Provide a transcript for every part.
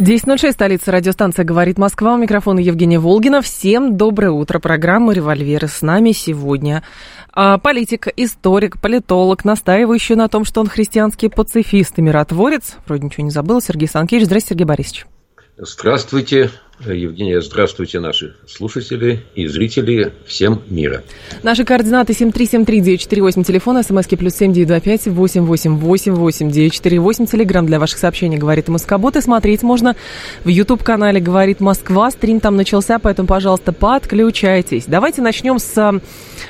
10.06, столица радиостанция «Говорит Москва». У микрофона Евгения Волгина. Всем доброе утро. Программа «Револьверы» с нами сегодня. А, политик, историк, политолог, настаивающий на том, что он христианский пацифист и миротворец. Вроде ничего не забыл. Сергей Санкевич. Здравствуйте, Сергей Борисович. Здравствуйте, Евгения, здравствуйте, наши слушатели и зрители всем мира. Наши координаты 7373948, телефон, смски плюс 7925 888 8948, телеграмм для ваших сообщений «Говорит Москобот», и смотреть можно в YouTube-канале «Говорит Москва», стрим там начался, поэтому, пожалуйста, подключайтесь. Давайте начнем с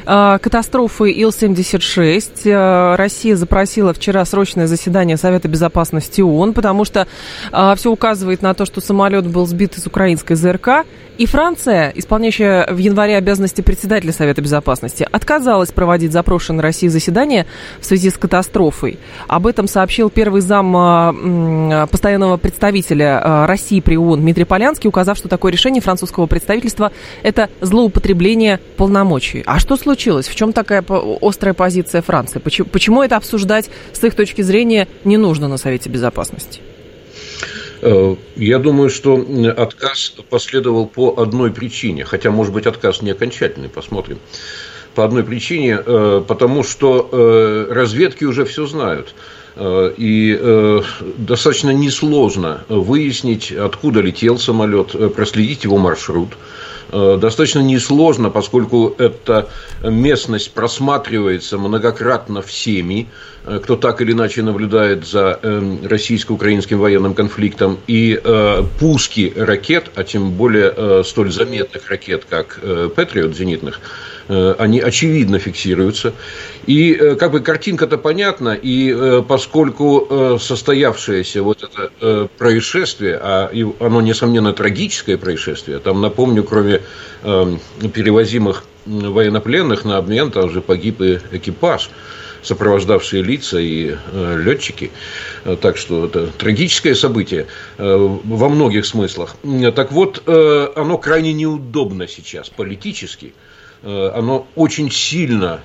э, катастрофы Ил-76. Э, Россия запросила вчера срочное заседание Совета Безопасности ООН, потому что э, все указывает на то, что самолет был сбит из украинского украинской ЗРК, и Франция, исполняющая в январе обязанности председателя Совета Безопасности, отказалась проводить запрошенное России заседание в связи с катастрофой. Об этом сообщил первый зам а, постоянного представителя а, России при ООН Дмитрий Полянский, указав, что такое решение французского представительства – это злоупотребление полномочий. А что случилось? В чем такая острая позиция Франции? Почему, почему это обсуждать с их точки зрения не нужно на Совете Безопасности? Э, я думаю, что отказ последовал по одной причине, хотя, может быть, отказ не окончательный, посмотрим. По одной причине, э, потому что э, разведки уже все знают. И достаточно несложно выяснить, откуда летел самолет, проследить его маршрут. Достаточно несложно, поскольку эта местность просматривается многократно всеми, Э, кто так или иначе наблюдает за эм, российско-украинским военным конфликтом, и э, пуски ракет, а тем более э, столь заметных ракет, как Патриот зенитных, они очевидно фиксируются. И как бы картинка-то понятна, и поскольку состоявшееся вот это происшествие, а оно, несомненно, трагическое происшествие, там, напомню, кроме эм, перевозимых военнопленных на обмен, там же погиб и экипаж – сопровождавшие лица и э, летчики. Э, так что это трагическое событие э, во многих смыслах. Так вот, оно крайне неудобно сейчас политически. Оно очень сильно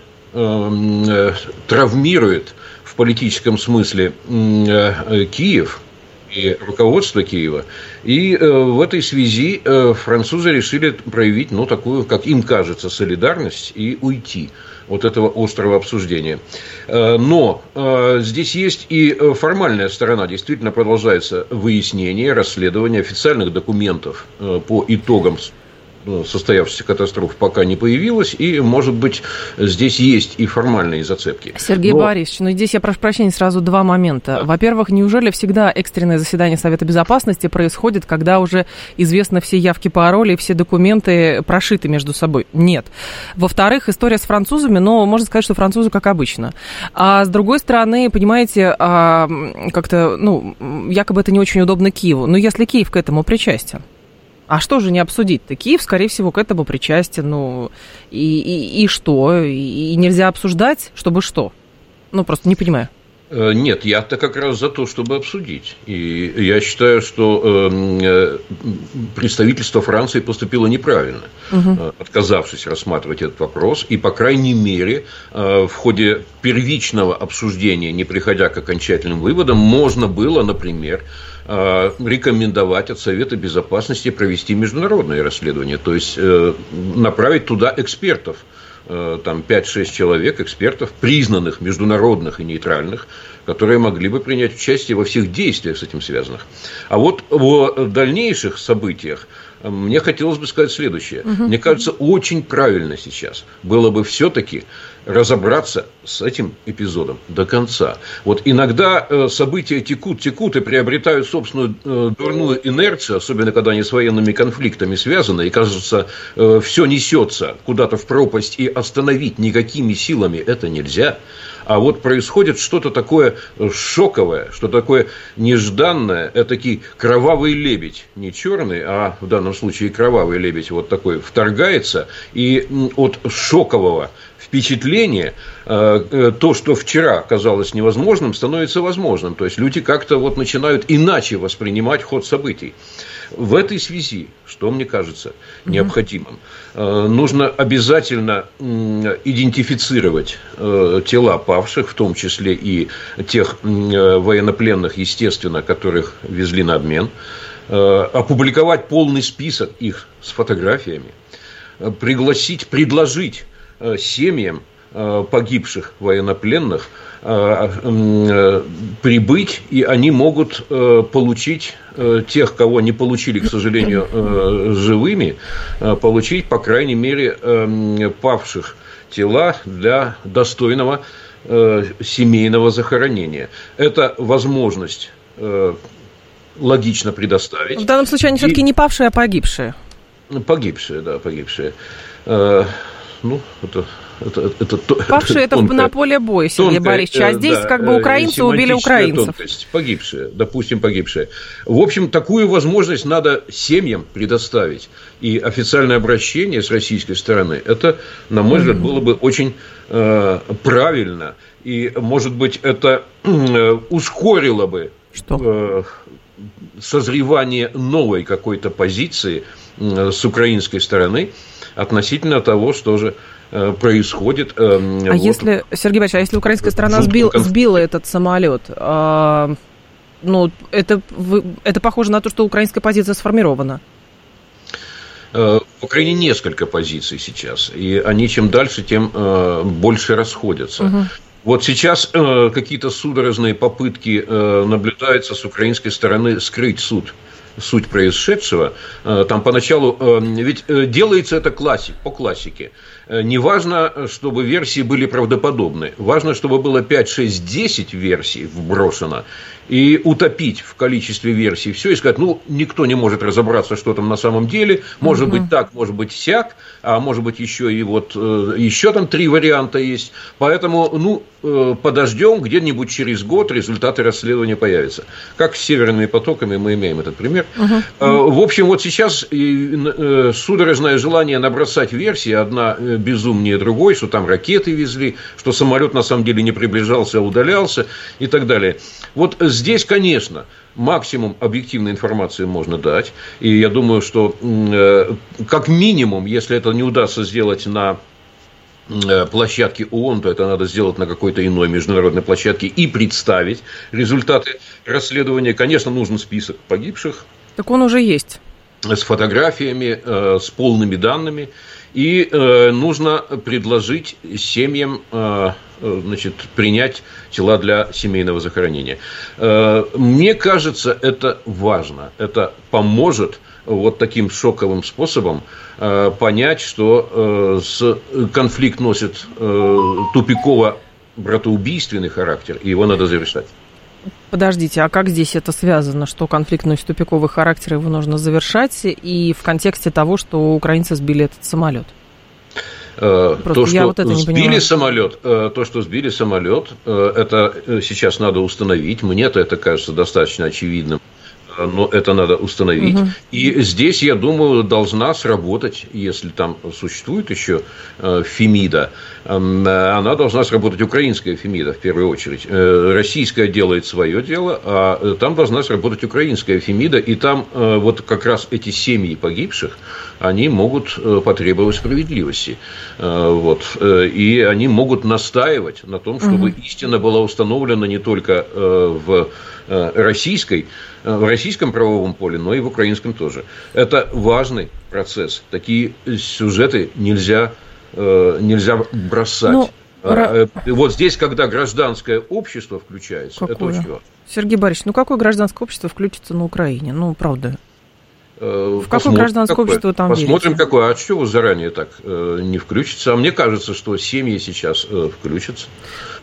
травмирует в политическом смысле Киев, и руководство Киева. И в этой связи французы решили проявить, ну, такую, как им кажется, солидарность и уйти вот этого острого обсуждения. Э, но э, здесь есть и э, формальная сторона. Действительно продолжается выяснение, расследование официальных документов по итогам состоявшейся катастроф пока не появилась, и, может быть, здесь есть и формальные зацепки. Сергей Но... Борисович, ну здесь я прошу прощения, сразу два момента. Да. Во-первых, неужели всегда экстренное заседание Совета Безопасности происходит, когда уже известны все явки пароли и все документы прошиты между собой? Нет. Во-вторых, история с французами, но можно сказать, что французы как обычно. А с другой стороны, понимаете, а, как-то, ну, якобы это не очень удобно Киеву. Но если Киев к этому причастен? А что же не обсудить-то? Киев, скорее всего, к этому причастен. Ну, и, и, и что? И, и нельзя обсуждать, чтобы что? Ну, просто не понимаю. Э, нет, я-то как раз за то, чтобы обсудить. И я считаю, что эм, э, представительство Франции поступило неправильно, угу. отказавшись рассматривать этот вопрос. И, по крайней мере, в ходе первичного обсуждения, не приходя к окончательным выводам, можно было, например, Э, рекомендовать от Совета Безопасности провести международное расследование, то есть э, направить туда экспертов э, там 5-6 человек, экспертов, признанных, международных и нейтральных, которые могли бы принять участие во всех действиях с этим связанных. А вот о дальнейших событиях мне хотелось бы сказать следующее. Угу. Мне кажется, очень правильно сейчас было бы все-таки разобраться с этим эпизодом до конца. Вот иногда э, события текут, текут и приобретают собственную э, дурную инерцию, особенно когда они с военными конфликтами связаны, и кажется, э, все несется куда-то в пропасть, и остановить никакими силами это нельзя. А вот происходит что-то такое шоковое, что такое нежданное, этакий кровавый лебедь, не черный, а в данном случае кровавый лебедь вот такой вторгается, и от шокового впечатление, то, что вчера казалось невозможным, становится возможным. То есть люди как-то вот начинают иначе воспринимать ход событий. В этой связи, что мне кажется необходимым, нужно обязательно идентифицировать тела павших, в том числе и тех военнопленных, естественно, которых везли на обмен, опубликовать полный список их с фотографиями, пригласить, предложить э, семьям э, погибших военнопленных э, прибыть, и они могут получить тех, кого не получили, к сожалению, живыми, получить, по крайней мере, павших тела для достойного семейного захоронения. Это возможность логично предоставить. В данном случае они и... все-таки не павшие, а погибшие. Погибшие, да, погибшие. Э, ну, это это, это, Павшие это, это на поле боя, Сергей тонкая, Борисович. А здесь да, как бы украинцы убили украинцев. Тонкость, погибшие, допустим, погибшие. В общем, такую возможность надо семьям предоставить. И официальное обращение с российской стороны, это, на мой взгляд, было бы очень э, правильно. И, может быть, это э, ускорило бы Что? Э, созревание новой какой-то позиции – с украинской стороны относительно того, что же э, происходит. Э, а вот, если, Сергей Борисович, а если украинская сторона сбил, сбила этот самолет, а, ну, это, это похоже на то, что украинская позиция сформирована? Э, в Украине несколько позиций сейчас, и они чем дальше, тем больше расходятся. Угу. Вот сейчас э, какие-то судорожные попытки э, наблюдаются с украинской стороны скрыть суд суть происшедшего. Э, там поначалу, э, ведь э, делается это классик, по классике. Не важно, чтобы версии были правдоподобны. Важно, чтобы было 5, 6, 10 версий вброшено и утопить в количестве версий все и сказать, ну, никто не может разобраться, что там на самом деле, может угу. быть так, может быть сяк, а может быть еще и вот э, еще там три варианта есть, поэтому, ну, э, подождем, где-нибудь через год результаты расследования появятся. Как с северными потоками мы имеем этот пример. Угу. В общем, вот сейчас судорожное желание набросать версии, одна безумнее другой, что там ракеты везли, что самолет на самом деле не приближался, а удалялся и так далее. Вот здесь, конечно, максимум объективной информации можно дать. И я думаю, что э, как минимум, если это не удастся сделать на э, площадке ООН, то это надо сделать на какой-то иной международной площадке и представить результаты расследования. Конечно, нужен список погибших. Так он уже есть. С фотографиями, э, с полными данными. И нужно предложить семьям Э, значит, принять тела для семейного захоронения. Э, мне кажется, это важно. Это поможет вот таким шоковым способом э, понять, что конфликт носит тупиково-братоубийственный характер, и его надо завершать. Подождите, а как здесь это связано, что конфликт носит тупиковый характер, его нужно завершать, и в контексте того, что украинцы сбили этот самолет? Э, Просто то, что вот сбили самолет, э, то, что сбили самолет, э, это сейчас надо установить. Мне-то это кажется достаточно очевидным но это надо установить. Угу. И здесь, я думаю, должна сработать, если там существует еще Фемида, она должна сработать украинская Фемида в первую очередь. Российская делает свое дело, а там должна сработать украинская Фемида, и там вот как раз эти семьи погибших, они могут э, потребовать справедливости. Э, вот. Э, и они могут настаивать на том, чтобы угу. истина была установлена не только в российской, в российском правовом поле, но и в украинском тоже. Это важный процесс. Такие сюжеты нельзя, нельзя бросать. Ну, вот здесь, когда гражданское общество включается, какое? это очень важно. Сергей Борисович, ну какое гражданское общество включится на Украине? Ну, правда. Э, в какое гражданское какое, общество там Посмотрим, верите? какое. А чего заранее так э, не включится? А мне кажется, что семьи сейчас э, включатся.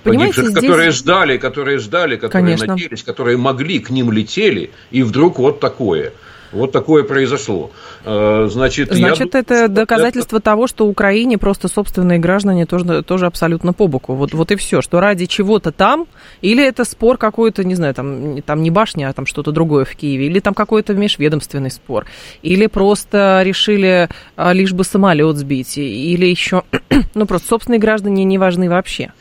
Понимаете, Погибших, здесь... которые ждали, которые ждали, которые Конечно. надеялись, которые могли, к ним летели, и вдруг вот такое. Вот такое произошло. Э, значит, Значит, я... это доказательство это... того, что Украине просто собственные граждане тоже, тоже абсолютно по боку. Вот, вот и все, что ради чего-то там, или это спор какой-то, не знаю, там, там не башня, а там что-то другое в Киеве, или там какой-то межведомственный спор, или просто решили а, лишь бы самолет сбить, или еще, ну, просто собственные граждане не важны вообще.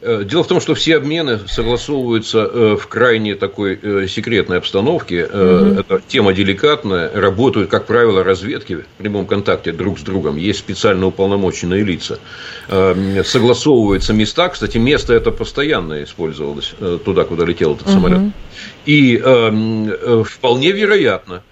Э, дело в том, что все обмены согласовываются э, в крайне такой э, секретной обстановке. Угу. Это тема деликатная. Работают, как правило, разведки в прямом контакте друг с другом. Есть специально уполномоченные лица. Согласовываются места. Кстати, место это постоянно использовалось туда, куда летел этот угу. самолет. И вполне вероятно,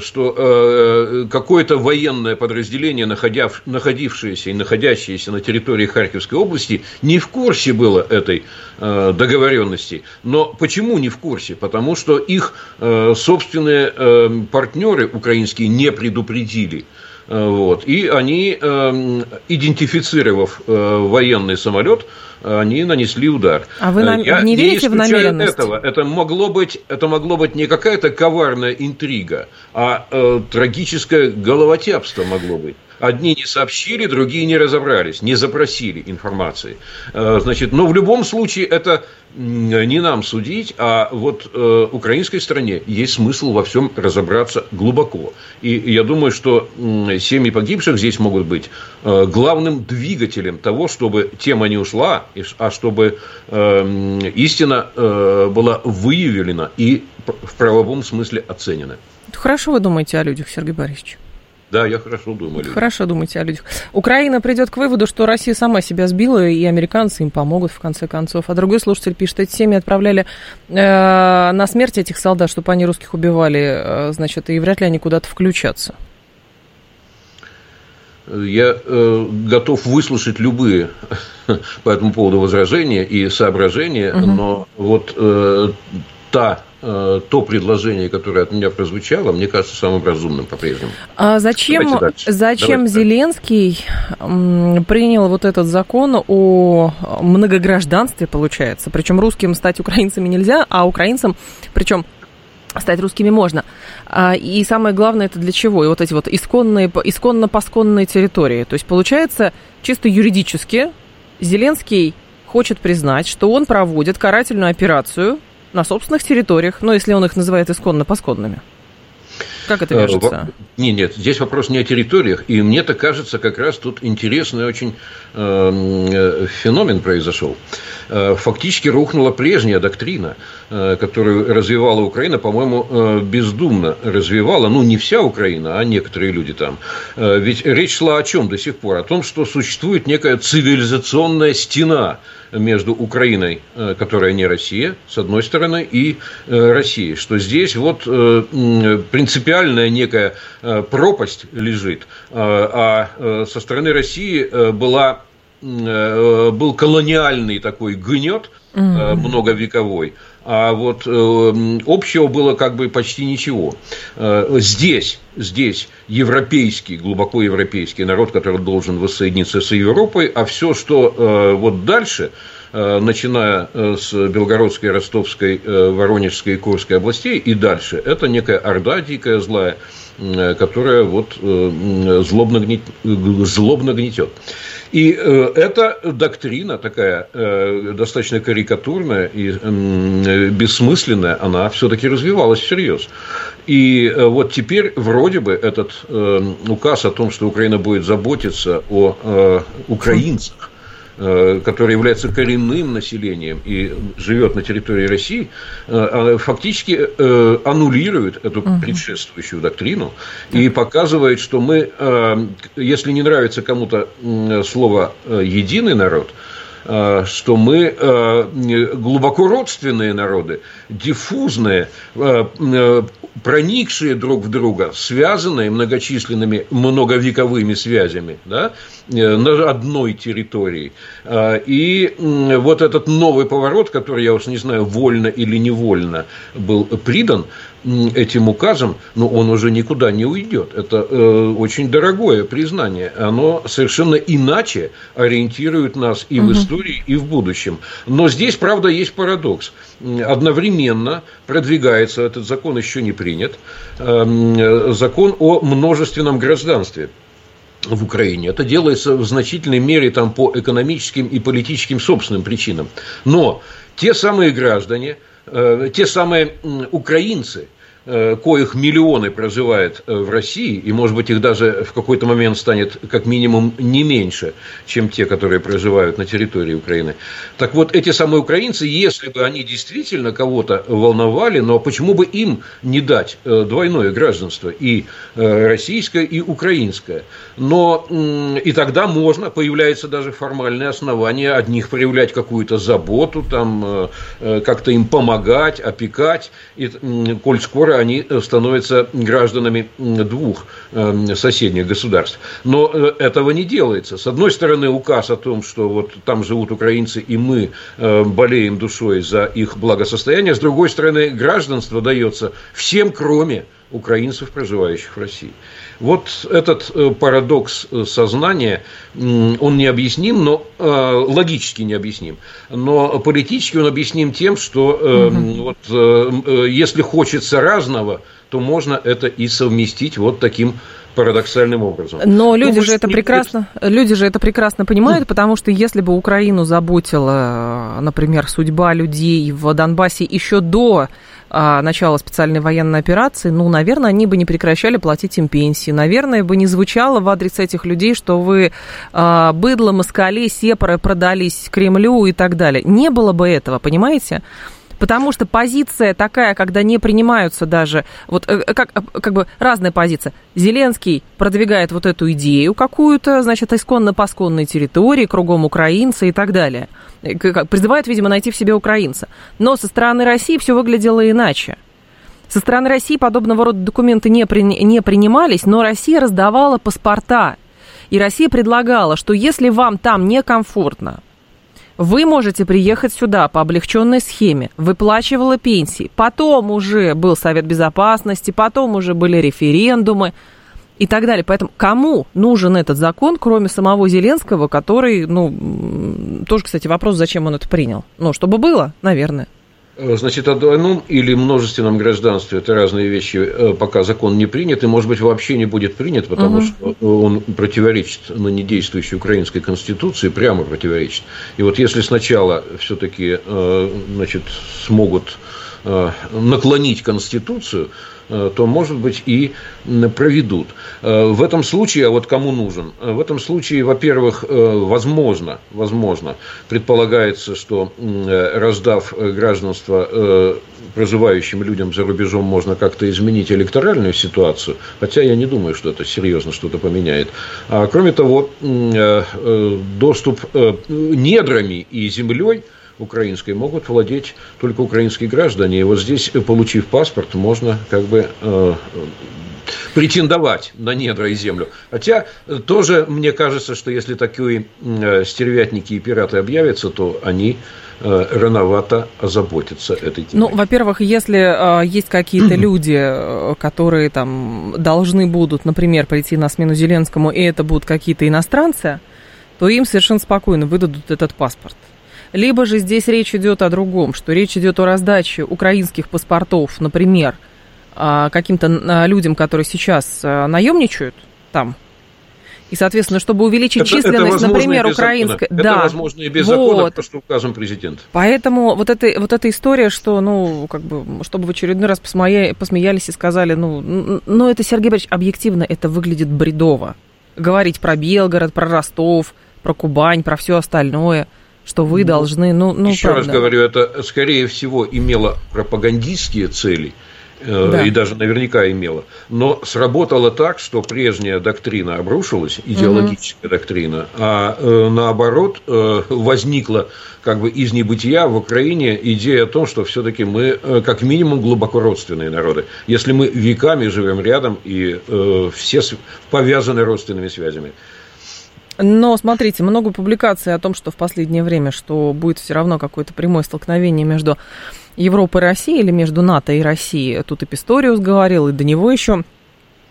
что э, какое-то военное подразделение, находяв, находившееся и находящееся на территории Харьковской области, не в курсе было этой э, договоренности. Но почему не в курсе? Потому что их э, собственные э, партнеры украинские не предупредили. Э, вот. И они, э, идентифицировав э, военный самолет, они нанесли удар. А вы нам... Я не верите не в намеренность? этого. Это могло быть, это могло быть не какая-то коварная интрига, а э, трагическое головотяпство могло быть. Одни не сообщили, другие не разобрались, не запросили информации. Э, значит, но в любом случае это не нам судить, а вот э, украинской стране есть смысл во всем разобраться глубоко. И я думаю, что э, семьи погибших здесь могут быть э, главным двигателем того, чтобы тема не ушла, а чтобы э, истина э, была выявлена и в правовом смысле оценена. Хорошо вы думаете о людях, Сергей Борисович? Да, я хорошо думаю. Хорошо думаете о людях. Украина придет к выводу, что Россия сама себя сбила, и американцы им помогут в конце концов. А другой слушатель пишет, эти семьи отправляли э, на смерть этих солдат, чтобы они русских убивали, э, значит, и вряд ли они куда-то включатся. Я э, готов выслушать любые по этому поводу возражения и соображения, угу. но вот э, та Э, то предложение, которое от меня прозвучало, мне кажется самым разумным по-прежнему. А зачем, зачем Зеленский принял вот этот закон о многогражданстве, получается? Причем русским стать украинцами нельзя, а украинцам, причем стать русскими можно. А, и самое главное, это для чего? И вот эти вот исконные, исконно-посконные территории. То есть, получается, чисто юридически Зеленский хочет признать, что он проводит карательную операцию – на собственных территориях, ну, если он их называет исконно-посконными. Как это э, вяжется? Нет, нет, здесь вопрос не о территориях. И мне-то кажется, как раз тут интересный очень эм, э, феномен произошел. Э, фактически рухнула прежняя доктрина, э, которую развивала Украина, по-моему, э, бездумно развивала, ну, не вся Украина, а некоторые люди там. Э, ведь речь шла о чем до сих пор? О том, что существует некая цивилизационная стена между Украиной, э, которая не Россия, с одной стороны, и э, Россией, что здесь вот э, принципиальная некая пропасть лежит, а со стороны России была был колониальный такой гнет многовековой, а вот э, общего было как бы почти ничего. Э, здесь, здесь европейский, глубоко европейский народ, который должен воссоединиться с Европой, а все, что э, вот дальше, начиная э, с Белгородской, Ростовской, э, Воронежской и Курской областей и дальше, это некая орда дикая, злая, э, которая вот э, злобно, гнет, злобно гнетет. И э, эта доктрина такая э, достаточно карикатурная и бессмысленная, она все-таки развивалась всерьез. И э, вот теперь вроде бы этот указ о том, что Украина будет заботиться о украинцах, Э, который является коренным населением и живет на территории России, э, фактически э, аннулирует эту предшествующую доктрину и показывает, что мы, если не нравится кому-то слово «единый народ», что мы э, глубоко родственные народы, диффузные, э, проникшие друг в друга, связанные многочисленными многовековыми связями да, на одной территории. И вот этот новый поворот, который, я уж не знаю, вольно или невольно был придан, этим указом, но он уже никуда не уйдет. Это э, очень дорогое признание. Оно совершенно иначе ориентирует нас и угу. в истории и в будущем. Но здесь, правда, есть парадокс. Одновременно продвигается, этот закон еще не принят, эм, закон о множественном гражданстве в Украине. Это делается в значительной мере там, по экономическим и политическим собственным причинам. Но те самые граждане, э, те самые украинцы, коих миллионы проживает э, в России, и, может быть, их даже в какой-то момент станет как минимум не меньше, чем те, которые проживают на территории Украины. Так вот, эти самые украинцы, если бы они действительно кого-то волновали, но почему бы им не дать э, двойное гражданство, и российское, и украинское? Но и тогда можно, появляется даже формальное основание одних проявлять какую-то заботу, там, как-то им помогать, опекать, и, коль скоро они э, становятся гражданами двух эм, соседних государств. Но э, этого не делается. С одной стороны, указ о том, что вот там живут украинцы, и мы э, болеем душой за их благосостояние. С другой стороны, гражданство дается всем, кроме украинцев, проживающих в России. Вот этот парадокс сознания, он необъясним, но логически необъясним, но политически он объясним тем, что угу. вот, если хочется разного, то можно это и совместить вот таким парадоксальным образом. Но ну, люди ну, же это прекрасно, люди же это прекрасно понимают, потому что если бы Украину заботила, например, судьба людей в Донбассе еще до начала специальной военной операции, ну, наверное, они бы не прекращали платить им пенсии. Наверное, бы не звучало в адрес этих людей, что вы а, быдло, москали, сепары продались Кремлю и так далее. Не было бы этого, понимаете? Потому что позиция такая, когда не принимаются даже, вот э, как, э, как бы разная позиция. Зеленский продвигает вот эту идею какую-то, значит, исконно-посконной территории, кругом украинцы и так далее. Э, призывает, видимо, найти в себе украинца. Но со стороны России все выглядело иначе. Со стороны России подобного рода документы не, при, не принимались, но Россия раздавала паспорта. И Россия предлагала, что если вам там некомфортно, вы можете приехать сюда по облегченной схеме, выплачивала пенсии, потом уже был Совет Безопасности, потом уже были референдумы и так далее. Поэтому кому нужен этот закон, кроме самого Зеленского, который, ну, тоже, кстати, вопрос, зачем он это принял? Ну, чтобы было, наверное. Э, значит, о двойном или множественном гражданстве – это разные вещи, э, пока закон не принят, и, может быть, вообще не будет принят, потому угу. что он противоречит на недействующей украинской конституции, прямо противоречит. И вот если сначала все-таки э, значит, смогут наклонить конституцию, Э, то, может быть, и проведут. Э, в этом случае, а вот кому нужен? Э, в этом случае, во-первых, возможно, возможно, предполагается, что раздав гражданство проживающим людям за рубежом можно как-то изменить электоральную ситуацию, хотя я не думаю, что это серьезно что-то поменяет. А кроме того, доступ недрами и землей – украинской могут владеть только украинские граждане. И вот здесь, получив паспорт, можно как бы э, претендовать на недра и землю. Хотя э, тоже мне кажется, что если такие э, стервятники и пираты объявятся, то они э, рановато озаботятся этой темой. Ну, во-первых, если э, есть какие-то люди, которые там должны будут, например, прийти на смену Зеленскому, и это будут какие-то иностранцы, то им совершенно спокойно выдадут этот паспорт. Либо же здесь речь идет о другом, что речь идет о раздаче украинских паспортов, например, а, каким-то а, людям, которые сейчас а, наемничают там, и, соответственно, чтобы увеличить это, численность, это например, украинской... Это да, возможно и без вот. закона, просто указом президента. Поэтому вот, это, вот эта история, что, ну, как бы, чтобы в очередной раз посмея... посмеялись и сказали, ну, ну, это, Сергей Борисович, объективно это выглядит бредово. Говорить про Белгород, про Ростов, про Кубань, про все остальное – что вы должны, ну, ну Еще правда. раз говорю, это, скорее всего, имело пропагандистские цели, э, да. и даже наверняка имело. Но сработало так, что прежняя доктрина обрушилась, идеологическая угу. доктрина, а э, наоборот э, возникла как бы из небытия в Украине идея о том, что все-таки мы э, как минимум глубоко родственные народы. Если мы веками живем рядом и э, все повязаны родственными связями. Но смотрите, много публикаций о том, что в последнее время, что будет все равно какое-то прямое столкновение между Европой и Россией или между НАТО и Россией. Тут и Писториус говорил, и до него еще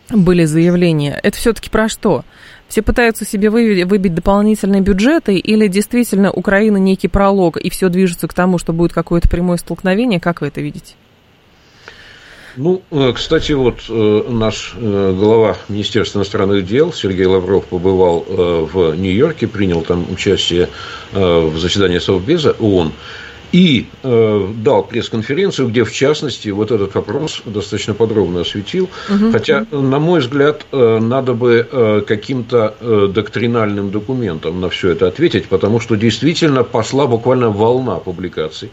были заявления. Это все-таки про что? Все пытаются себе выбить, дополнительные бюджеты, или действительно Украина некий пролог, и все движется к тому, что будет какое-то прямое столкновение? Как вы это видите? Ну, э, кстати, вот э, наш э, глава Министерства иностранных дел Сергей Лавров побывал в Нью-Йорке, принял там участие в заседании Совбеза ООН и дал пресс-конференцию, где, в частности, вот этот вопрос достаточно подробно осветил. Угу. Хотя, на мой взгляд, надо бы каким-то доктринальным документом на все это ответить, потому что действительно пошла буквально волна публикаций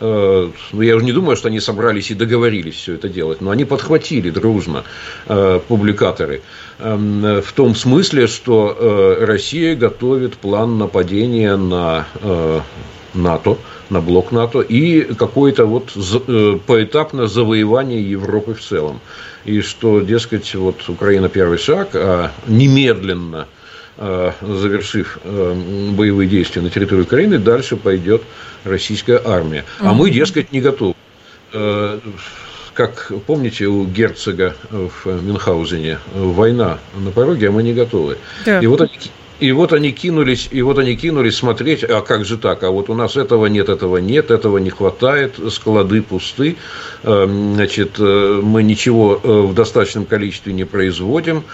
я уже не думаю, что они собрались и договорились все это делать, но они подхватили дружно э, публикаторы эм, в том смысле, что э, Россия готовит план нападения на НАТО, на блок НАТО и какое-то вот поэтапное завоевание Европы в целом. И что, дескать, вот Украина первый шаг, а немедленно завершив боевые действия на территории Украины, дальше пойдет российская армия. А мы, дескать, не готовы. Э, как помните, у герцога в Мюнхгаузене война на пороге, а мы не готовы. Да. И вот они и вот они кинулись, и вот они кинулись смотреть, а как же так, а вот у нас этого нет, этого нет, этого не хватает, склады пусты, эм, значит, э, мы ничего э, в достаточном количестве не производим.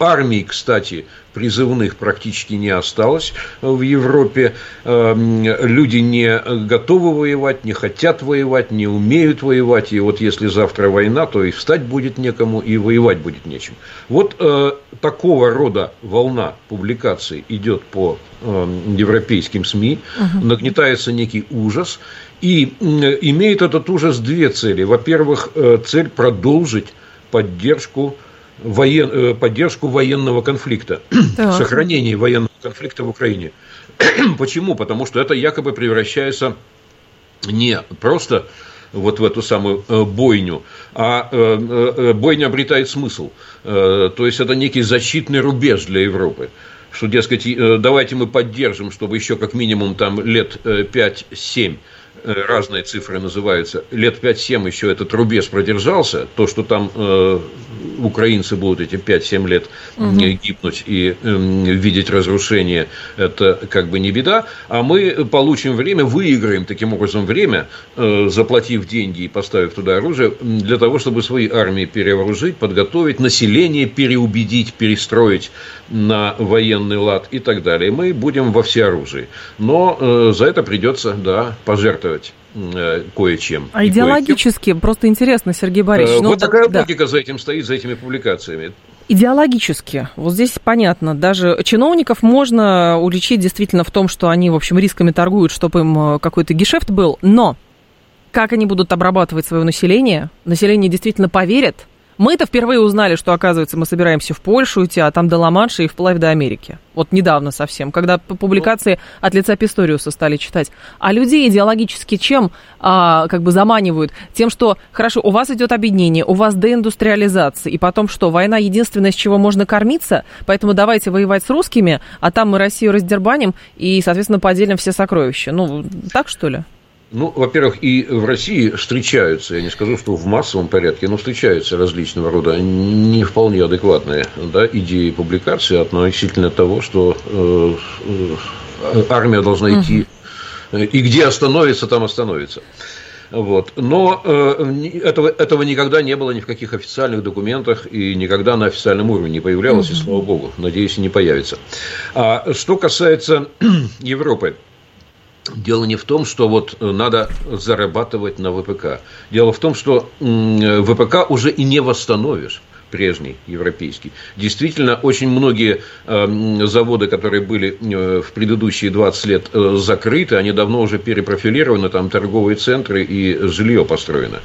Армии, кстати, призывных практически не осталось в Европе. Эм, люди не готовы воевать, не хотят воевать, не умеют воевать. И вот если завтра война, то и встать будет некому, и воевать будет нечем. Вот э, такого рода волна публикаций идет по эм, европейским СМИ, угу. нагнетается некий ужас. И имеет этот ужас две цели. Во-первых, э, цель продолжить поддержку воен, э, поддержку военного конфликта, так. сохранение военного конфликта в Украине. Почему? Потому что это якобы превращается не просто вот в эту самую э, бойню, а э, бойня обретает смысл. То есть это некий защитный рубеж для Европы что, дескать, давайте мы поддержим, чтобы еще как минимум там лет 5-7 Э, разные цифры называются, лет 5-7 еще этот рубеж продержался, то, что там э, украинцы будут эти 5-7 лет угу. гибнуть и э, видеть разрушение, это как бы не беда, а мы получим время, выиграем таким образом время, э, заплатив деньги и поставив туда оружие, для того, чтобы свои армии перевооружить, подготовить, население переубедить, перестроить на военный лад и так далее. Мы будем во всеоружии. Но э, за это придется, да, пожертвовать э, кое-чем. А идеологически, кое просто интересно, Сергей Борисович. Э, ну, вот такая да. логика за этим стоит, за этими публикациями. Идеологически, вот здесь понятно, даже чиновников можно уличить действительно в том, что они, в общем, рисками торгуют, чтобы им э, какой-то гешефт был, но как они будут обрабатывать свое население, население действительно поверит, мы-то впервые узнали, что, оказывается, мы собираемся в Польшу идти, а там до Ла-Манша и вплавь до Америки. Вот недавно совсем, когда публикации от лица Писториуса стали читать. А людей идеологически чем а, как бы заманивают? Тем, что, хорошо, у вас идет объединение, у вас деиндустриализация, и потом что, война единственное, с чего можно кормиться, поэтому давайте воевать с русскими, а там мы Россию раздербаним и, соответственно, поделим все сокровища. Ну, так что ли? Ну, во-первых, и в России встречаются, я не скажу, что в массовом порядке, но встречаются различного рода не вполне адекватные да, идеи публикации относительно того, что э, э, армия должна идти, э, и где остановится, там остановится. Вот. Но э, этого, этого никогда не было ни в каких официальных документах и никогда на официальном уровне не появлялось, и слава богу, надеюсь, и не появится. А что касается Европы, Дело не в том, что вот э, надо зарабатывать на ВПК. Дело в том, что ВПК уже и не восстановишь прежний европейский. Действительно, очень многие э, заводы, которые были э, в предыдущие 20 лет закрыты, они давно уже перепрофилированы, там торговые центры и жилье построено.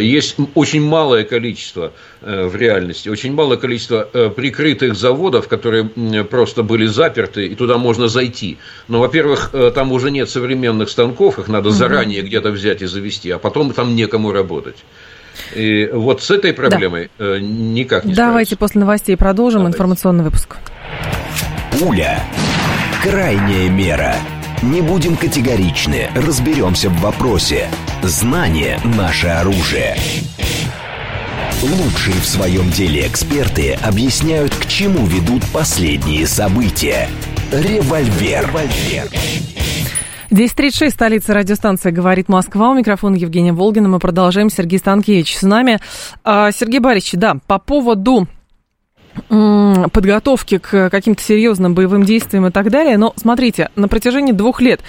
Есть очень малое количество Э, в реальности. Очень малое количество э, прикрытых заводов, которые просто были заперты, и туда можно зайти. Но, во-первых, э, там уже нет современных станков, их надо заранее где-то взять и завести, а потом там некому работать. И вот с этой проблемой да. никак не Давайте справиться. после новостей продолжим Давайте. информационный выпуск. Пуля. Крайняя мера. Не будем категоричны, разберемся в вопросе. Знание – наше оружие. Лучшие в своем деле эксперты объясняют, к чему ведут последние события. Револьвер. Револьвер. 10.36, столица радиостанция «Говорит Москва». У микрофона Евгения Волгина. Мы продолжаем. Сергей Станкевич с нами. А, Сергей Борисович, да, по поводу подготовки к каким-то серьезным боевым действиям и так далее. Но смотрите, на протяжении двух лет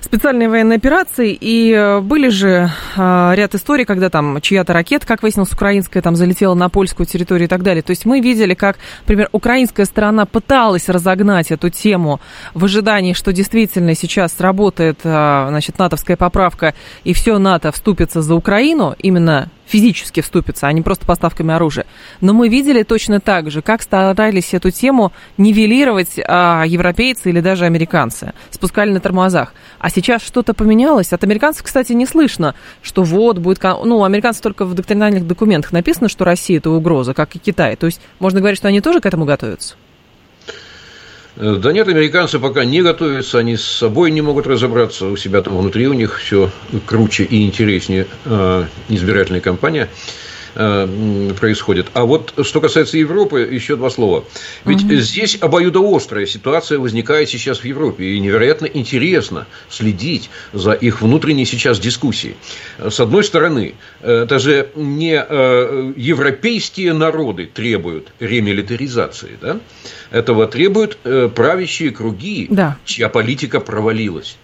специальной военной операции, и э, были же э, ряд историй, когда там чья-то ракета, как выяснилось, украинская, там залетела на польскую территорию и так далее. То есть мы видели, как, например, украинская сторона пыталась разогнать эту тему в ожидании, что действительно сейчас сработает, э, значит, натовская поправка, и все НАТО вступится за Украину, именно физически вступится, а не просто поставками оружия. Но мы видели точно так же, как старались эту тему нивелировать а, европейцы или даже американцы. Спускали на тормозах. А сейчас что-то поменялось. От американцев, кстати, не слышно, что вот будет... Ну, американцев только в доктринальных документах написано, что Россия – это угроза, как и Китай. То есть можно говорить, что они тоже к этому готовятся? Э, да нет, американцы пока не готовятся, они с собой не могут разобраться, у себя там внутри у них все круче и интереснее э, избирательная кампания. Э, происходит. А вот что касается Европы, еще два слова. Ведь угу. здесь обоюдоострая ситуация возникает сейчас в Европе, и невероятно интересно следить за их внутренней сейчас дискуссией. С одной стороны, это же не э, европейские народы требуют ремилитаризации, да? этого требуют э, правящие круги, да. чья политика провалилась.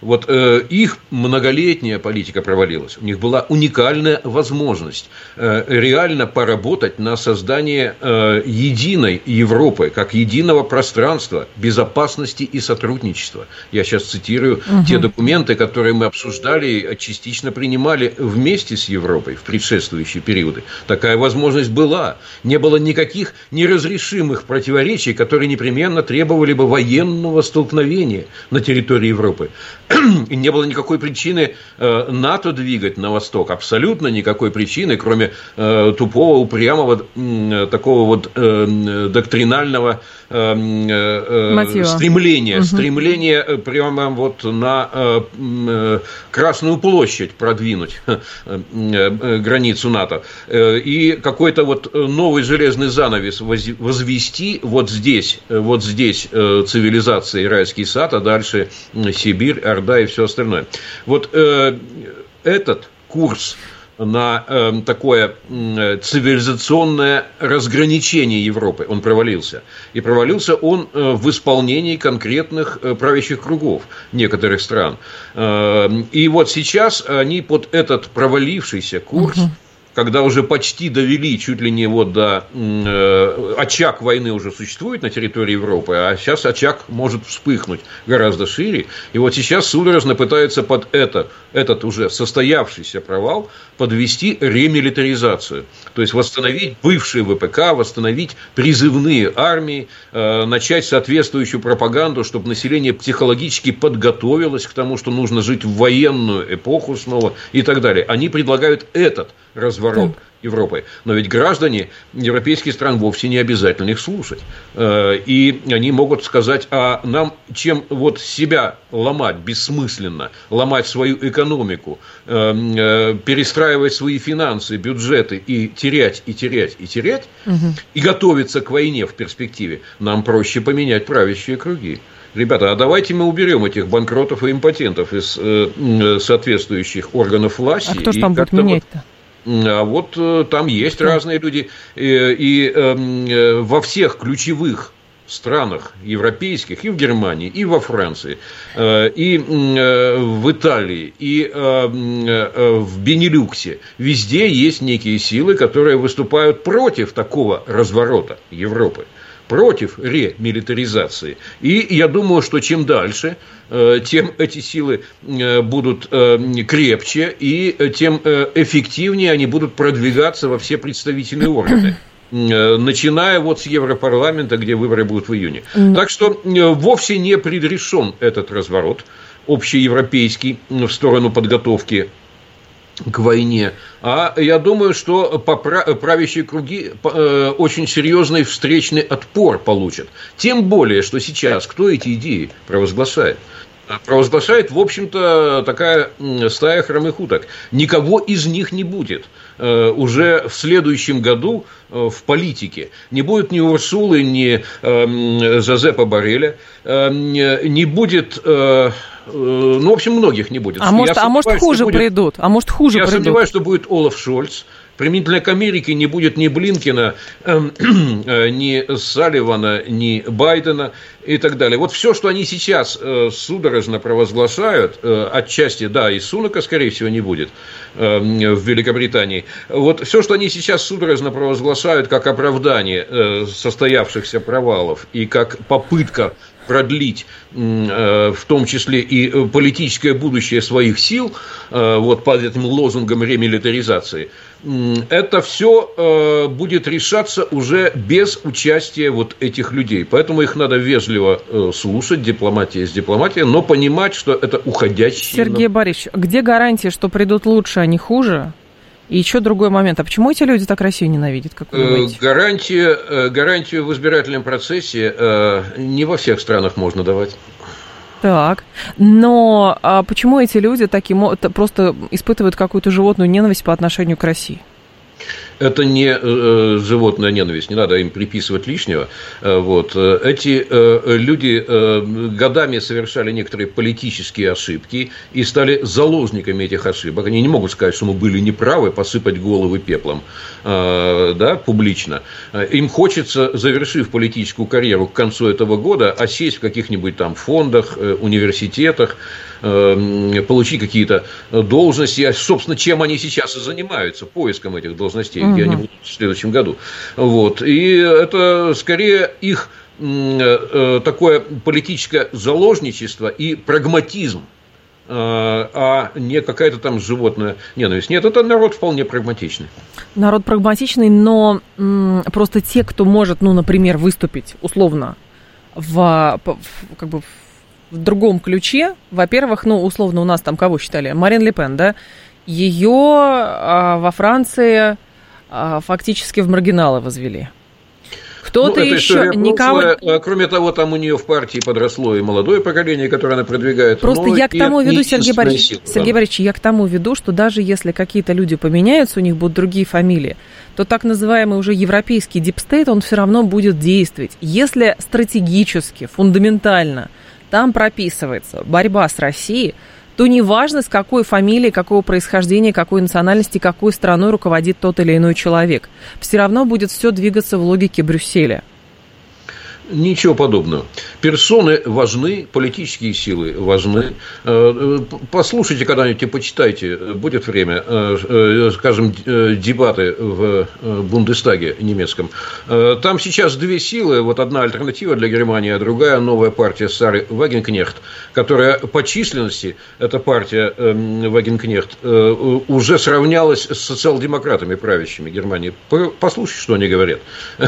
Вот э, их многолетняя политика провалилась. У них была уникальная возможность э, реально поработать на создание э, единой Европы, как единого пространства безопасности и сотрудничества. Я сейчас цитирую угу. те документы, которые мы обсуждали и частично принимали вместе с Европой в предшествующие периоды. Такая возможность была. Не было никаких неразрешимых противоречий, которые непременно требовали бы военного столкновения на территории Европы. и не было никакой причины э, НАТО двигать на восток, абсолютно никакой причины, кроме э, тупого, упрямого, такого вот э, доктринального стремления, угу. стремления прямо вот на Красную площадь продвинуть границу НАТО и какой-то вот новый железный занавес возвести вот здесь, вот здесь цивилизация райский сад, а дальше Сибирь, Орда и все остальное. Вот э, этот курс на э, такое э, цивилизационное разграничение Европы. Он провалился. И провалился он э, в исполнении конкретных э, правящих кругов некоторых стран. Э, и вот сейчас они под этот провалившийся курс угу когда уже почти довели чуть ли не вот до э, очаг войны уже существует на территории Европы, а сейчас очаг может вспыхнуть гораздо шире. И вот сейчас судорожно пытаются под это, этот уже состоявшийся провал подвести ремилитаризацию. То есть восстановить бывшие ВПК, восстановить призывные армии, э, начать соответствующую пропаганду, чтобы население психологически подготовилось к тому, что нужно жить в военную эпоху снова и так далее. Они предлагают этот разворот. Да. Европы. Но ведь граждане европейских стран вовсе не обязательно их слушать. Э, и они могут сказать, а нам чем вот себя ломать бессмысленно, ломать свою экономику, э, э, перестраивать свои финансы, бюджеты и терять, и терять, и терять, угу. и готовиться к войне в перспективе, нам проще поменять правящие круги. Ребята, а давайте мы уберем этих банкротов и импотентов из э, соответствующих органов власти. А кто же там будет менять-то? Вот а вот э, там есть разные люди. И, и эм, э, во всех ключевых странах европейских, и в Германии, и во Франции, э, и в Италии, и в Бенилюксе. Везде есть некие силы, которые выступают против такого разворота Европы против ремилитаризации. И я думаю, что чем дальше, э, тем эти силы э, будут э, крепче, и тем эффективнее они будут продвигаться во все представительные органы начиная вот с Европарламента, где выборы будут в июне. Так что вовсе не предрешен этот разворот общеевропейский в сторону подготовки к войне. А я думаю, что правящие круги э, очень серьезный встречный отпор получат. Тем более, что сейчас кто эти идеи провозглашает? провозглашает, в общем-то, такая стая хромых уток. Никого из них не будет э, уже в следующем году э, в политике. Не будет ни Урсулы, ни Жозепа Барреля, не будет ну, в общем, многих не будет. А может, а может хуже будет, придут? А может, хуже я придут? Я сомневаюсь, что будет Олаф Шольц. Применительно к Америке не будет ни Блинкина, эм, э, ни Салливана, ни Байдена и так далее. Вот все, что они сейчас э, судорожно провозглашают, э, отчасти, да, и Сунака, скорее всего, не будет э, в Великобритании. Вот все, что они сейчас судорожно провозглашают как оправдание э, состоявшихся провалов и как попытка продлить э, в том числе и э, политическое будущее своих сил э, вот под этим лозунгом ремилитаризации, это все будет решаться уже без участия вот этих людей. Поэтому их надо вежливо слушать, дипломатия с дипломатией, но понимать, что это уходящие... Сергей Борисович, где гарантия, что придут лучше, а не хуже? И еще другой момент. А почему эти люди так Россию ненавидят, как вы э, думаете? Гарантию, гарантию в избирательном процессе э, не во всех странах можно давать. Так, но а почему эти люди таким просто испытывают какую-то животную ненависть по отношению к России? Это не э, э, животная ненависть, не надо им приписывать лишнего. Э, вот. Эти люди годами совершали некоторые политические ошибки и стали заложниками этих ошибок. Они не могут сказать, что мы были неправы, посыпать головы пеплом да, публично. Им хочется, завершив политическую карьеру к концу этого года, осесть в каких-нибудь там фондах, университетах, получить какие-то должности. Собственно, чем они сейчас и занимаются, поиском этих должностей угу. где они будут в следующем году. Вот. И это скорее их э, такое политическое заложничество и прагматизм э, а не какая-то там животная ненависть. Нет, это народ вполне прагматичный. Народ прагматичный, но просто те, кто может, ну, например, выступить условно в, как бы, в другом ключе, во-первых, ну, условно, у нас там кого считали? Марин Ле да? Ее а, во Франции а, фактически в маргиналы возвели. Кто-то ну, еще никого. А, кроме того, там у нее в партии подросло и молодое поколение, которое она продвигает. Просто я к тому веду, Сергей Борисович, сила, Сергей да. Борисович, я к тому веду, что даже если какие-то люди поменяются, у них будут другие фамилии, то так называемый уже европейский deep state, он все равно будет действовать. Если стратегически, фундаментально там прописывается борьба с Россией, то неважно, с какой фамилией, какого происхождения, какой национальности, какой страной руководит тот или иной человек. Все равно будет все двигаться в логике Брюсселя. Ничего подобного. Персоны важны, политические силы важны. Э, послушайте когда-нибудь и почитайте, будет время, э, э, скажем, дебаты в Бундестаге немецком. Там сейчас две силы, вот одна альтернатива для Германии, а другая новая партия Сары Вагенкнехт, которая по численности, эта партия эм, Вагенкнехт, уже сравнялась с социал-демократами правящими Германии. Послушайте, что они говорят.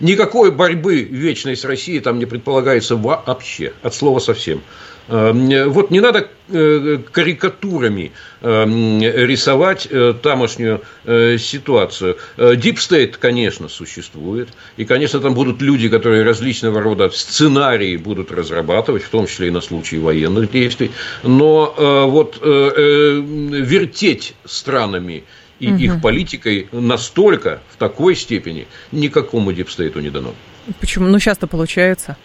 Никакой борьбы вечной с Россией там не предполагается вообще, от слова совсем. Эм, вот не надо э, карикатурами эм, рисовать э, тамошнюю э, ситуацию. State, конечно, существует. И, конечно, там будут люди, которые различного рода сценарии будут разрабатывать, в том числе и на случай военных действий. Но вот вертеть странами и угу. их политикой настолько, в такой степени, никакому дипстейту не дано. Почему? Ну, часто получается.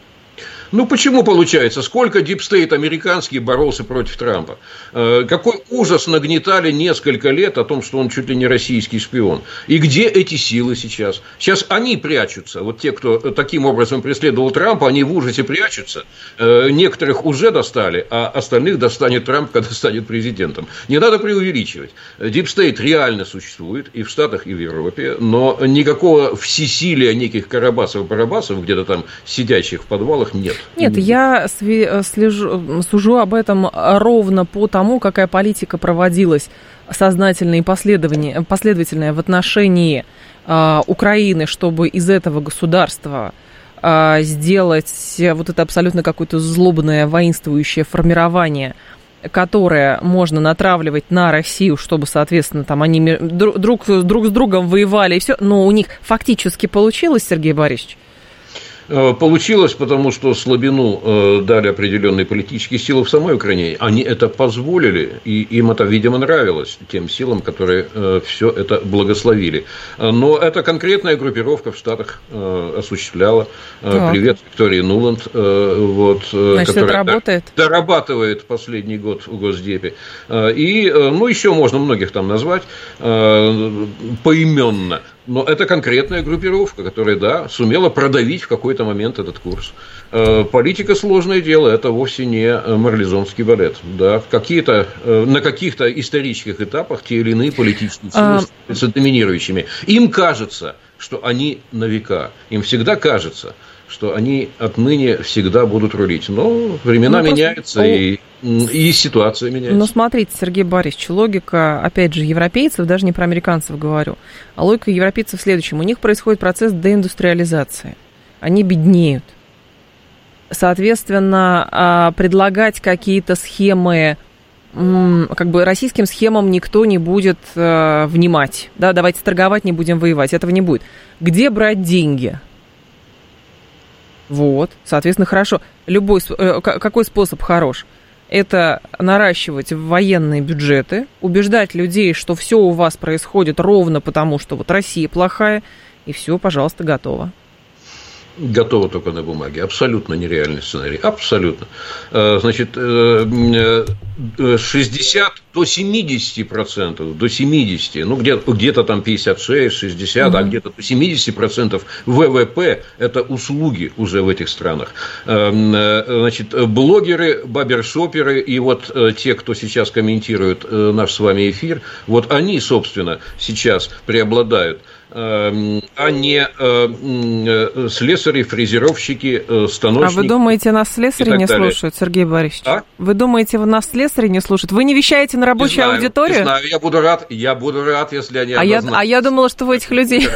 Ну, почему получается? Сколько дипстейт американский боролся против Трампа? Э, какой ужас нагнетали несколько лет о том, что он чуть ли не российский шпион? И где эти силы сейчас? Сейчас они прячутся. Вот те, кто таким образом преследовал Трампа, они в ужасе прячутся. Э, некоторых уже достали, а остальных достанет Трамп, когда станет президентом. Не надо преувеличивать. Дипстейт реально существует и в Штатах, и в Европе, но никакого всесилия неких Карабасов-Барабасов, где-то там сидящих в подвалах, нет. Нет, я слежу, сужу об этом ровно по тому, какая политика проводилась сознательная и последовательная в отношении э, Украины, чтобы из этого государства э, сделать вот это абсолютно какое-то злобное воинствующее формирование которое можно натравливать на Россию, чтобы, соответственно, там они друг, друг с другом воевали и все, но у них фактически получилось, Сергей Борисович? Э, получилось, потому что слабину э, дали определенные политические силы в самой Украине. Они это позволили, и им это, видимо, нравилось, тем силам, которые э, все это благословили. Но это конкретная группировка в Штатах осуществляла. Так. Привет Виктории Нуланд. Вот, Значит, которая это работает? Дорабатывает последний год в Госдепе. И, ну, еще можно многих там назвать поименно. Но это конкретная группировка, которая, да, сумела продавить в какой-то момент этот курс. Э, политика сложное дело, это вовсе не э, марлезонский балет. Да. Какие-то, э, на каких-то исторических этапах те или иные политические силы а... становятся доминирующими. Им кажется, что они на века. Им всегда кажется, что они отныне всегда будут рулить. Но времена ну, меняются, просто... и, и ситуация меняется. Ну, смотрите, Сергей Борисович, логика, опять же, европейцев, даже не про американцев говорю, а логика европейцев в следующем. У них происходит процесс деиндустриализации. Они беднеют. Соответственно, а, предлагать какие-то схемы как бы российским схемам никто не будет э, внимать. Да, давайте торговать, не будем воевать. Этого не будет. Где брать деньги? Вот, соответственно, хорошо. Любой, э, какой способ хорош? Это наращивать военные бюджеты, убеждать людей, что все у вас происходит ровно потому, что вот Россия плохая, и все, пожалуйста, готово готово только на бумаге. Абсолютно нереальный сценарий. Абсолютно. Э, значит, 60 э, до 70 процентов, до 70, ну где-то где там 56, 60, угу. а где-то до 70 процентов ВВП – это услуги уже в этих странах. Э, значит, блогеры, бабершоперы и вот те, кто сейчас комментирует наш с вами эфир, вот они, собственно, сейчас преобладают – а не э, слесари, фрезеровщики, э, станочники. А вы думаете, нас слесари не далее. слушают, Сергей Борисович? А? Вы думаете, вы нас слесари не слушают? Вы не вещаете на рабочую не знаю, аудиторию? Не знаю, я буду рад, я буду рад, если они а я, а я думала, что вы этих людей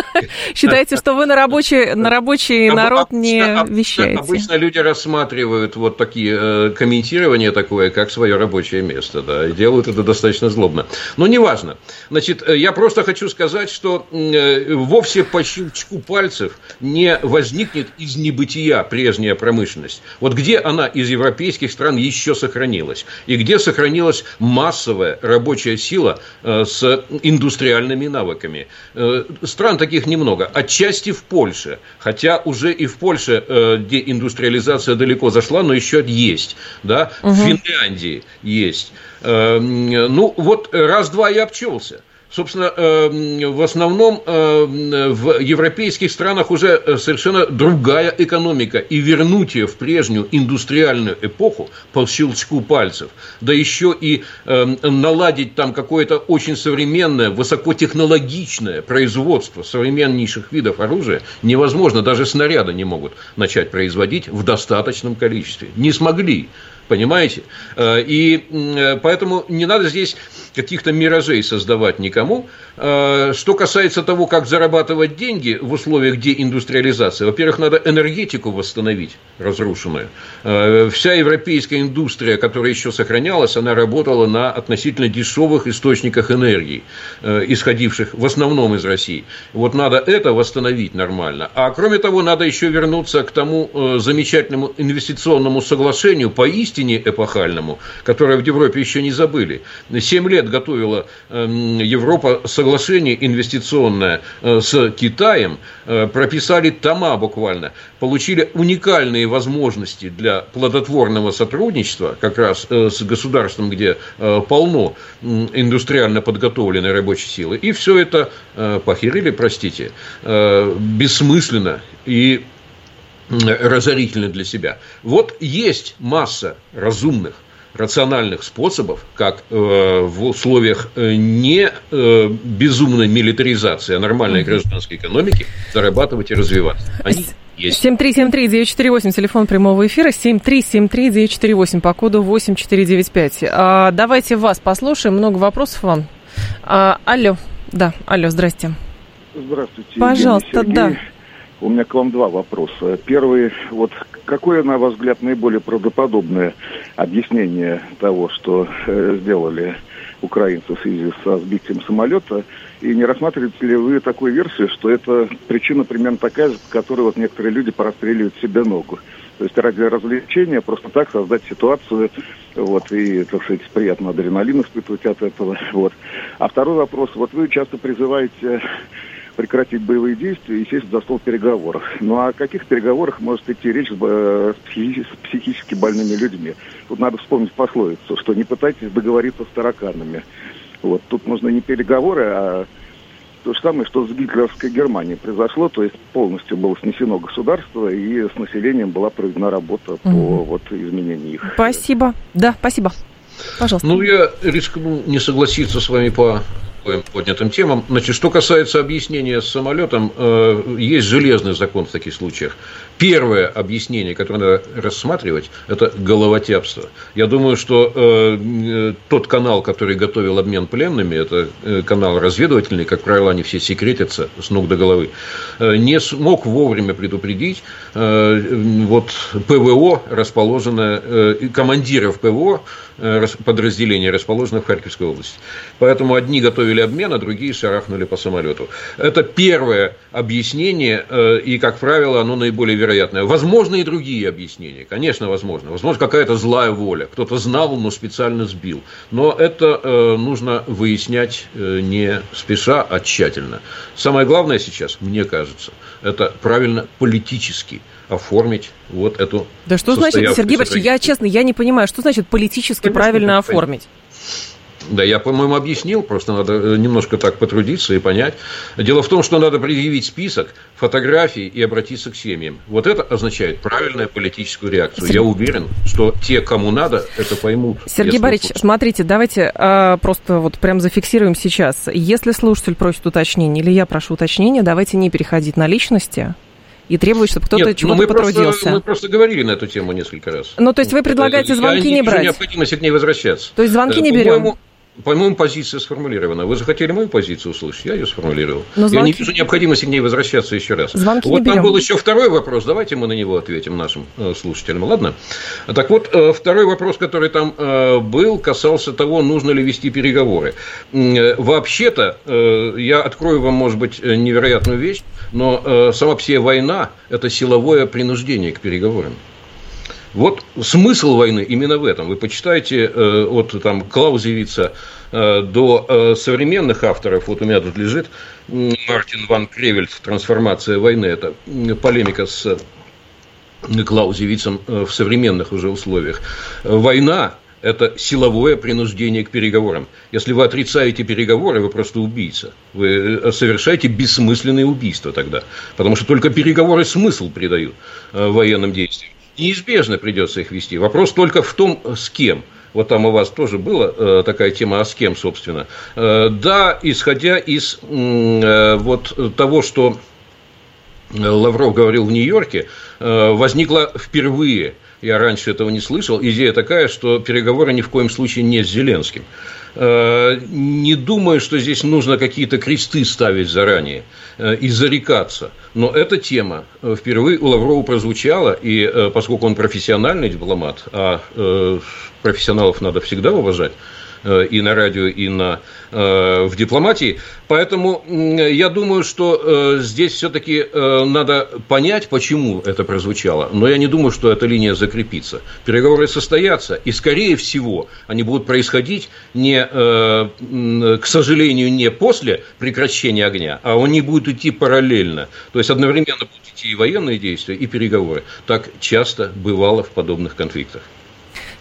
считаете, что вы на рабочий, на рабочий народ не вещаете. Обычно люди рассматривают вот такие э, комментирования такое, как свое рабочее место, да, и делают это достаточно злобно. Но неважно. Значит, я просто хочу сказать, что Э, вовсе по щелчку пальцев не возникнет из небытия прежняя промышленность. Вот где она из европейских стран еще сохранилась? И где сохранилась массовая рабочая сила э, с индустриальными навыками? Э, стран таких немного. Отчасти в Польше. Хотя уже и в Польше деиндустриализация далеко зашла, но еще есть. Да? Угу. В Финляндии есть. Ну, вот раз-два и обчелся. Собственно, эм, в основном эм, в европейских странах уже э, совершенно другая экономика. И вернуть ее в прежнюю индустриальную эпоху по щелчку пальцев, да еще и эм, наладить там какое-то очень современное, высокотехнологичное производство современнейших видов оружия невозможно. Даже снаряды не могут начать производить в достаточном количестве. Не смогли. Понимаете? Э, и э, поэтому не надо здесь каких-то миражей создавать никому. Э, что касается того, как зарабатывать деньги в условиях деиндустриализации, во-первых, надо энергетику восстановить разрушенную. Вся европейская индустрия, которая еще сохранялась, она работала на относительно дешевых источниках энергии, исходивших в основном из России. Вот надо это восстановить нормально. А кроме того, надо еще вернуться к тому замечательному инвестиционному соглашению поистине поистине эпохальному, которое в Европе еще не забыли. Семь лет готовила эм, Европа соглашение инвестиционное э, с Китаем, э, прописали тома буквально, получили уникальные возможности для плодотворного сотрудничества, как раз э, с государством, где полно индустриально подготовленной рабочей силы. И все это похерили, простите, бессмысленно и разорительны для себя. Вот есть масса разумных рациональных способов, как э, в условиях э, не э, безумной милитаризации, а нормальной гражданской экономики зарабатывать и развиваться. Они есть. 7373948, телефон прямого эфира, 7373948 по коду 8495. А, давайте вас послушаем, много вопросов вам. А, алло, да, алло, здрасте. Здравствуйте. Пожалуйста, да. У меня к вам два вопроса. Первый, вот какое, на ваш взгляд, наиболее правдоподобное объяснение того, что э, сделали украинцев в связи со сбитием самолета. И не рассматриваете ли вы такую версию, что это причина примерно такая же, по которой вот некоторые люди порастреливают себе ногу? То есть ради развлечения просто так создать ситуацию, вот, и, так сказать, приятно адреналин испытывать от этого, вот. А второй вопрос, вот вы часто призываете прекратить боевые действия и сесть за стол переговоров. Ну а о каких переговорах может идти речь с, э, с психически больными людьми? Тут надо вспомнить пословицу, что не пытайтесь договориться с тараканами. Вот тут нужны не переговоры, а то же самое, что с гитлеровской Германией произошло, то есть полностью было снесено государство, и с населением была проведена работа угу. по вот, изменению их. Спасибо. Да, спасибо. Пожалуйста. Ну, я рискну не согласиться с вами по поднятым темам. Значит, что касается объяснения с самолетом, э, есть железный закон в таких случаях. Первое объяснение, которое надо рассматривать, это головотяпство. Я думаю, что э, тот канал, который готовил обмен пленными, это э, канал разведывательный, как правило, они все секретятся с ног до головы, э, не смог вовремя предупредить э, вот ПВО, расположенное, э, командиров ПВО, э, подразделения, расположенных в Харьковской области. Поэтому одни готовили обмен, а другие шарахнули по самолету. Это первое объяснение, э, и, как правило, оно наиболее вероятное. Возможно и другие объяснения. Конечно, возможно. Возможно, какая-то злая воля. Кто-то знал, но специально сбил. Но это э, нужно выяснять э, не спеша, а тщательно. Самое главное сейчас, мне кажется, это правильно политически оформить вот эту Да что значит, Сергей Борисович, я честно, я не понимаю, что значит политически Конечно, правильно оформить? Да, я, по-моему, объяснил, просто надо э, немножко так потрудиться и понять. Дело в том, что надо предъявить список фотографий и обратиться к семьям. Вот это означает правильную политическую реакцию. Сергей... Я уверен, что те, кому надо, это поймут. Сергей Борисович, смотрите, давайте а, просто вот прям зафиксируем сейчас. Если слушатель просит уточнения или я прошу уточнения, давайте не переходить на личности, и требует, чтобы кто-то ну, чего-то потрудился. Просто, мы просто говорили на эту тему несколько раз. Ну, то есть вы предлагаете звонки я не, не брать? необходимости к ней возвращаться. То есть звонки не берем? По-моему, позиция сформулирована. Вы захотели мою позицию услышать, я ее сформулировал. Но звонки... Я не вижу необходимости к ней возвращаться еще раз. Звонки вот там был еще второй вопрос, давайте мы на него ответим нашим э, слушателям, ладно? Так вот, э, второй вопрос, который там э, был, касался того, нужно ли вести переговоры. Вообще-то, я открою вам, может быть, невероятную вещь, но сама все война – это силовое принуждение к переговорам. Вот смысл войны именно в этом. Вы почитайте э, от там, Клаузевица э, до э, современных авторов. Вот у меня тут лежит Мартин Ван Кревельт «Трансформация войны». Это полемика с Клаузевицем в современных уже условиях. Война – это силовое принуждение к переговорам. Если вы отрицаете переговоры, вы просто убийца. Вы совершаете бессмысленные убийства тогда. Потому что только переговоры смысл придают военным действиям неизбежно придется их вести. Вопрос только в том, с кем. Вот там у вас тоже была э, такая тема, а с кем, собственно. Э, да, исходя из э, вот того, что Лавров говорил в Нью-Йорке, э, возникла впервые, я раньше этого не слышал, идея такая, что переговоры ни в коем случае не с Зеленским. Э, не думаю, что здесь нужно какие-то кресты ставить заранее э, и зарекаться. Но эта тема э, впервые у Лаврова прозвучала, и поскольку он профессиональный дипломат, а профессионалов надо всегда уважать, и на радио, и на, э, в дипломатии. Поэтому я думаю, что э, здесь все-таки надо понять, почему это прозвучало. Но я не думаю, что эта линия закрепится. Переговоры состоятся, и, скорее всего, они будут происходить не, к сожалению, не после прекращения огня, а они будут идти параллельно. То есть одновременно будут идти и военные действия, и переговоры. Так часто бывало в подобных конфликтах.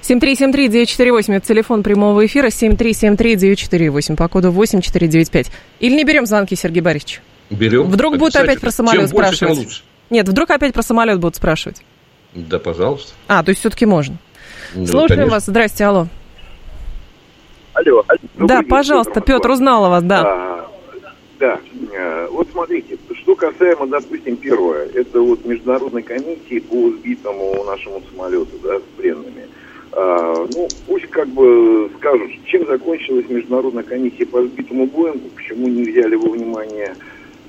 7373948, это телефон прямого эфира, 7373948, по коду 8495. Или не берем звонки, Сергей Борисович? Берем. Вдруг будут опять про самолет Чем спрашивать? Больше, тем лучше. Нет, вдруг опять про самолет будут спрашивать. Да, пожалуйста. А, то есть все-таки можно. Ну, Слушаем конечно. вас. Здрасте, алло. Алло. Да, пожалуйста, Петр, Петр узнал о вас, да. А, да, э, вот смотрите, что касаемо, допустим, первое, это вот международной комиссии по сбитому нашему самолету, да, с пленными. А, ну, пусть как бы скажут, чем закончилась международная комиссия по сбитому Боингу, почему не взяли во внимание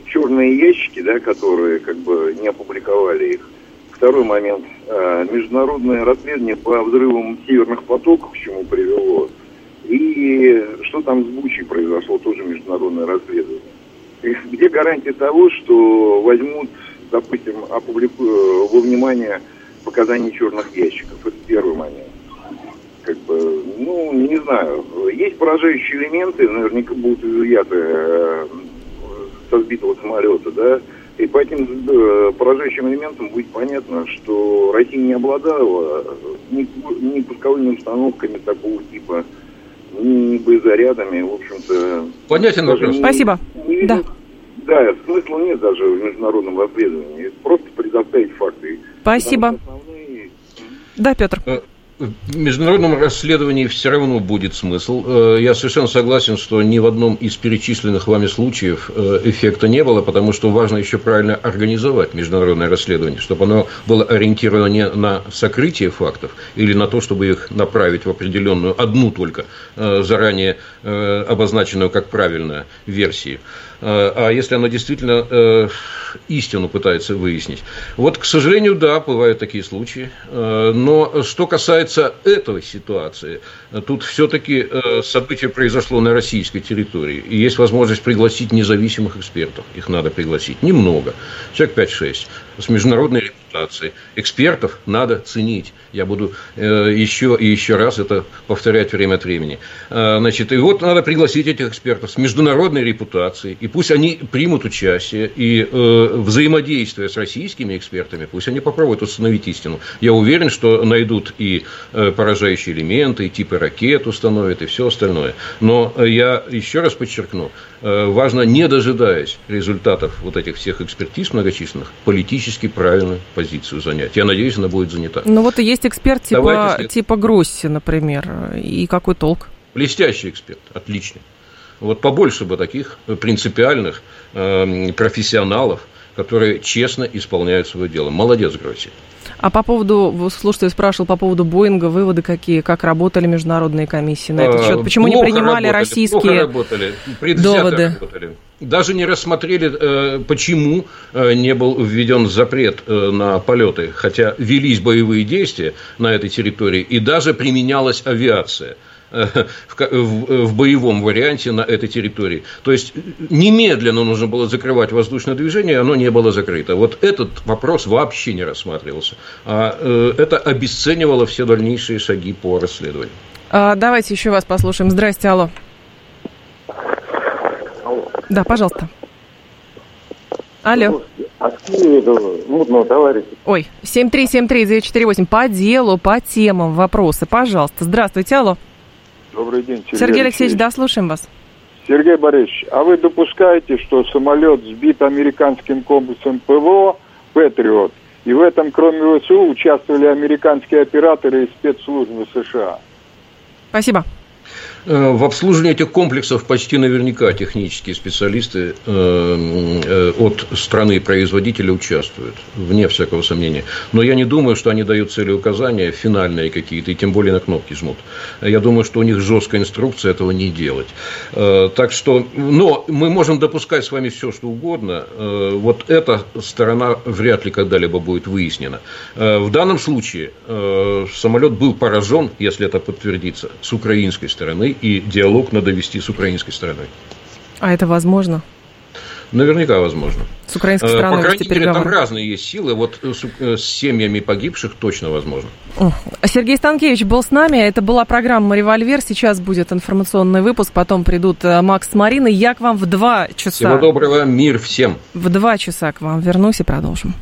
черные ящики, да, которые как бы не опубликовали их. Второй момент. А, международное расследование по взрывам северных потоков, к чему привело. И что там с Бучей произошло, тоже международное расследование. И где гарантия того, что возьмут, допустим, опублику... Э, во внимание показания черных ящиков? Это первый момент. Как бы, ну, не знаю. Есть поражающие элементы, наверняка будут изъяты э, со сбитого самолета, да, и по этим э, поражающим элементам будет понятно, что Россия не обладала ни, ни пусковыми установками такого типа, ни боезарядами, в общем-то... Понятен вопрос. Спасибо. Не, да. Да, смысла нет даже в международном расследовании. Просто предоставить факты. Спасибо. Основные... Да, Петр. В международном расследовании все равно будет смысл. Э, я совершенно согласен, что ни в одном из перечисленных вами случаев э, эффекта не было, потому что важно еще правильно организовать международное расследование, чтобы оно было ориентировано не на сокрытие фактов или на то, чтобы их направить в определенную, одну только, э, заранее обозначенную как правильная версию. А если оно действительно истину пытается выяснить. Вот, к сожалению, да, бывают такие случаи. Но что касается этой ситуации, тут все-таки э, событие произошло на российской территории. И есть возможность пригласить независимых экспертов. Их надо пригласить. Немного. Человек 5-6. С международной репутацией. Экспертов надо ценить. Я буду э, еще и еще раз это повторять время от времени. Э, значит, и вот надо пригласить этих экспертов с международной репутацией. И пусть они примут участие и взаимодействие с российскими экспертами, пусть они попробуют установить истину. Я уверен, что найдут и Э, поражающие элементы, и типы ракет установят, и все остальное. Но я еще раз подчеркну, э, важно, не дожидаясь результатов вот этих всех экспертиз многочисленных, политически правильную позицию занять. Я надеюсь, она будет занята. Ну вот и есть эксперт типа, типа Гросси, например, и какой толк? Блестящий эксперт, отличный. Вот побольше бы таких принципиальных э, профессионалов, которые честно исполняют свое дело. Молодец, Гросси. А по поводу, слушайте, спрашивал по поводу Боинга, выводы какие, как работали международные комиссии на этот счет? Почему плохо не принимали работали, российские плохо работали, доводы? Работали. Даже не рассмотрели, э, почему э, не был введен запрет э, на полеты, хотя велись боевые действия на этой территории, и даже применялась авиация – в, боевом варианте на этой территории. То есть немедленно нужно было закрывать воздушное движение, оно не было закрыто. Вот этот вопрос вообще не рассматривался. А э, это обесценивало все дальнейшие шаги по расследованию. А, давайте еще вас послушаем. Здрасте, алло. алло. Да, пожалуйста. Алло. А мутного товарища. Ой, 7373948. По делу, по темам вопросы, пожалуйста. Здравствуйте, алло. Добрый день, Сергей, Сергей Алексеевич, да, слушаем вас. Сергей Борисович, а вы допускаете, что самолет сбит американским комплексом ПВО «Патриот», и в этом, кроме ВСУ, участвовали американские операторы и спецслужбы США? Спасибо. Э, в обслуживании этих комплексов почти наверняка технические специалисты э, э, от страны-производителя участвуют, вне всякого сомнения. Но я не думаю, что они дают цели указания финальные какие-то, и тем более на кнопки жмут. Я думаю, что у них жесткая инструкция этого не делать. Так что, но мы можем допускать с вами все, что угодно. Вот эта сторона вряд ли когда-либо будет выяснена. В данном случае самолет был поражен, если это подтвердится, с украинской стороны и диалог надо вести с украинской стороной. А это возможно? Наверняка возможно. С украинской э, стороной По крайней мере, там разные есть силы. Вот с, э, с семьями погибших точно возможно. Сергей Станкевич был с нами. Это была программа «Револьвер». Сейчас будет информационный выпуск. Потом придут э, Макс с Мариной. Я к вам в два часа. Всего доброго. Мир всем. В два часа к вам вернусь и продолжим.